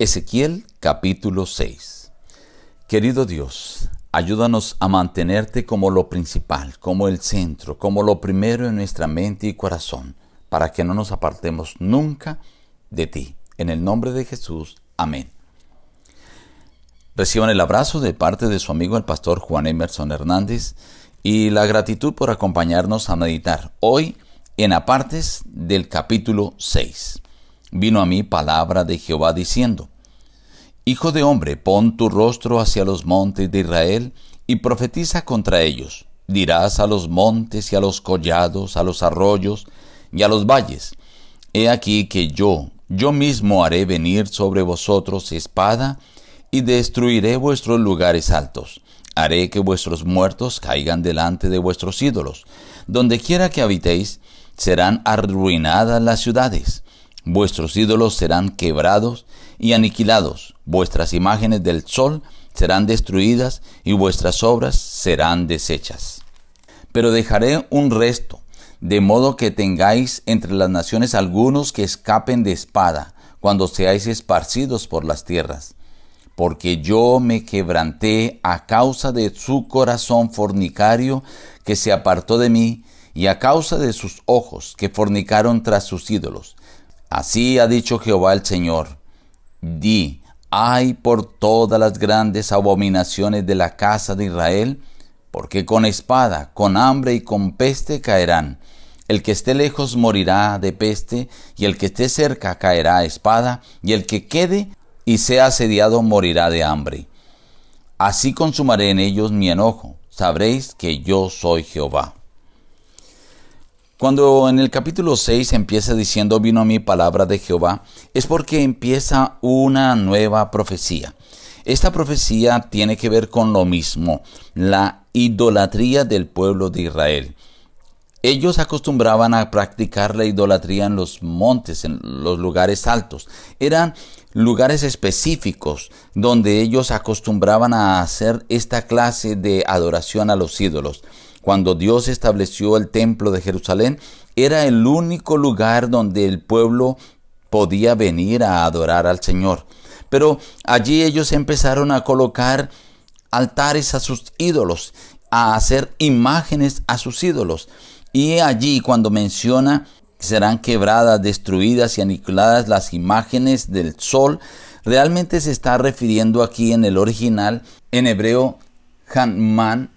Ezequiel capítulo 6 Querido Dios, ayúdanos a mantenerte como lo principal, como el centro, como lo primero en nuestra mente y corazón, para que no nos apartemos nunca de ti. En el nombre de Jesús, amén. Reciban el abrazo de parte de su amigo el pastor Juan Emerson Hernández y la gratitud por acompañarnos a meditar hoy en apartes del capítulo 6 vino a mí palabra de Jehová diciendo, Hijo de hombre, pon tu rostro hacia los montes de Israel y profetiza contra ellos. Dirás a los montes y a los collados, a los arroyos y a los valles, He aquí que yo, yo mismo haré venir sobre vosotros espada y destruiré vuestros lugares altos. Haré que vuestros muertos caigan delante de vuestros ídolos. Donde quiera que habitéis, serán arruinadas las ciudades Vuestros ídolos serán quebrados y aniquilados, vuestras imágenes del sol serán destruidas y vuestras obras serán deshechas. Pero dejaré un resto, de modo que tengáis entre las naciones algunos que escapen de espada, cuando seáis esparcidos por las tierras. Porque yo me quebranté a causa de su corazón fornicario que se apartó de mí, y a causa de sus ojos que fornicaron tras sus ídolos Así ha dicho Jehová el Señor. Di, ay por todas las grandes abominaciones de la casa de Israel, porque con espada, con hambre y con peste caerán. El que esté lejos morirá de peste, y el que esté cerca caerá a espada, y el que quede y sea asediado morirá de hambre. Así consumaré en ellos mi enojo, sabréis que yo soy Jehová. Cuando en el capítulo 6 empieza diciendo vino a mí palabra de Jehová, es porque empieza una nueva profecía. Esta profecía tiene que ver con lo mismo, la idolatría del pueblo de Israel. Ellos acostumbraban a practicar la idolatría en los montes, en los lugares altos. Eran lugares específicos donde ellos acostumbraban a hacer esta clase de adoración a los ídolos cuando Dios estableció el templo de Jerusalén, era el único lugar donde el pueblo podía venir a adorar al Señor. Pero allí ellos empezaron a colocar altares a sus ídolos, a hacer imágenes a sus ídolos. Y allí cuando menciona serán quebradas, destruidas y aniquiladas las imágenes del sol, realmente se está refiriendo aquí en el original, en hebreo, Hanman,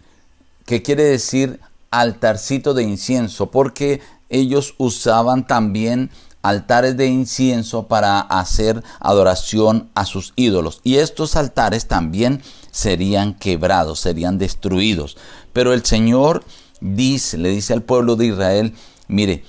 que quiere decir altarcito de incienso, porque ellos usaban también altares de incienso para hacer adoración a sus ídolos. Y estos altares también serían quebrados, serían destruidos. Pero el Señor dice, le dice al pueblo de Israel, mire,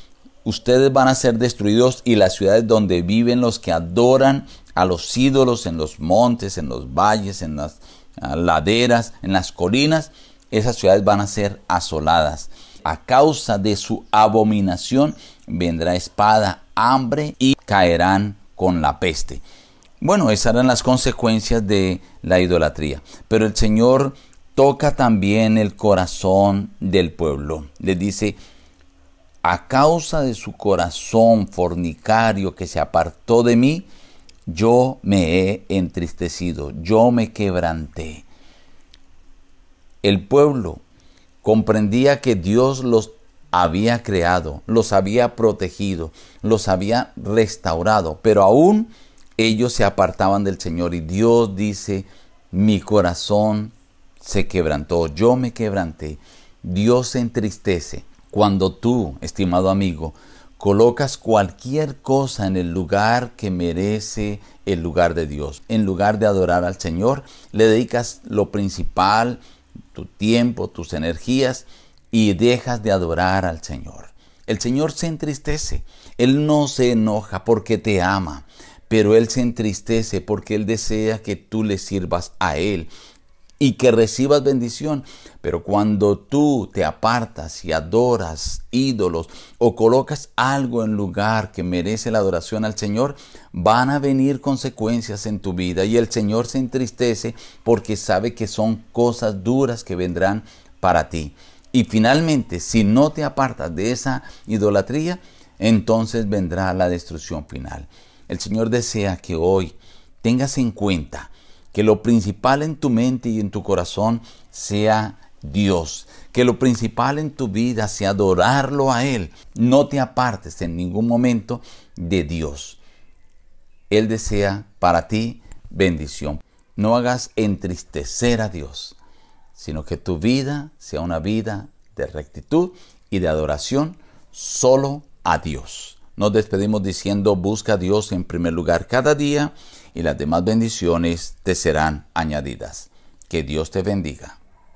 ustedes van a ser destruidos y las ciudades donde viven los que adoran a los ídolos en los montes, en los valles, en las laderas, en las colinas, esas ciudades van a ser asoladas. A causa de su abominación vendrá espada, hambre y caerán con la peste. Bueno, esas eran las consecuencias de la idolatría. Pero el Señor toca también el corazón del pueblo. Le dice, a causa de su corazón fornicario que se apartó de mí, yo me he entristecido, yo me quebranté. El pueblo comprendía que Dios los había creado, los había protegido, los había restaurado, pero aún ellos se apartaban del Señor y Dios dice, mi corazón se quebrantó, yo me quebranté. Dios se entristece cuando tú, estimado amigo, colocas cualquier cosa en el lugar que merece el lugar de Dios. En lugar de adorar al Señor, le dedicas lo principal, tu tiempo, tus energías y dejas de adorar al Señor. El Señor se entristece. Él no se enoja porque te ama, pero Él se entristece porque Él desea que tú le sirvas a Él y que recibas bendición. Pero cuando tú te apartas y adoras ídolos o colocas algo en lugar que merece la adoración al Señor, van a venir consecuencias en tu vida y el Señor se entristece porque sabe que son cosas duras que vendrán para ti. Y finalmente, si no te apartas de esa idolatría, entonces vendrá la destrucción final. El Señor desea que hoy tengas en cuenta que lo principal en tu mente y en tu corazón sea Dios, que lo principal en tu vida sea adorarlo a Él. No te apartes en ningún momento de Dios. Él desea para ti bendición. No hagas entristecer a Dios, sino que tu vida sea una vida de rectitud y de adoración solo a Dios. Nos despedimos diciendo, busca a Dios en primer lugar cada día y las demás bendiciones te serán añadidas. Que Dios te bendiga.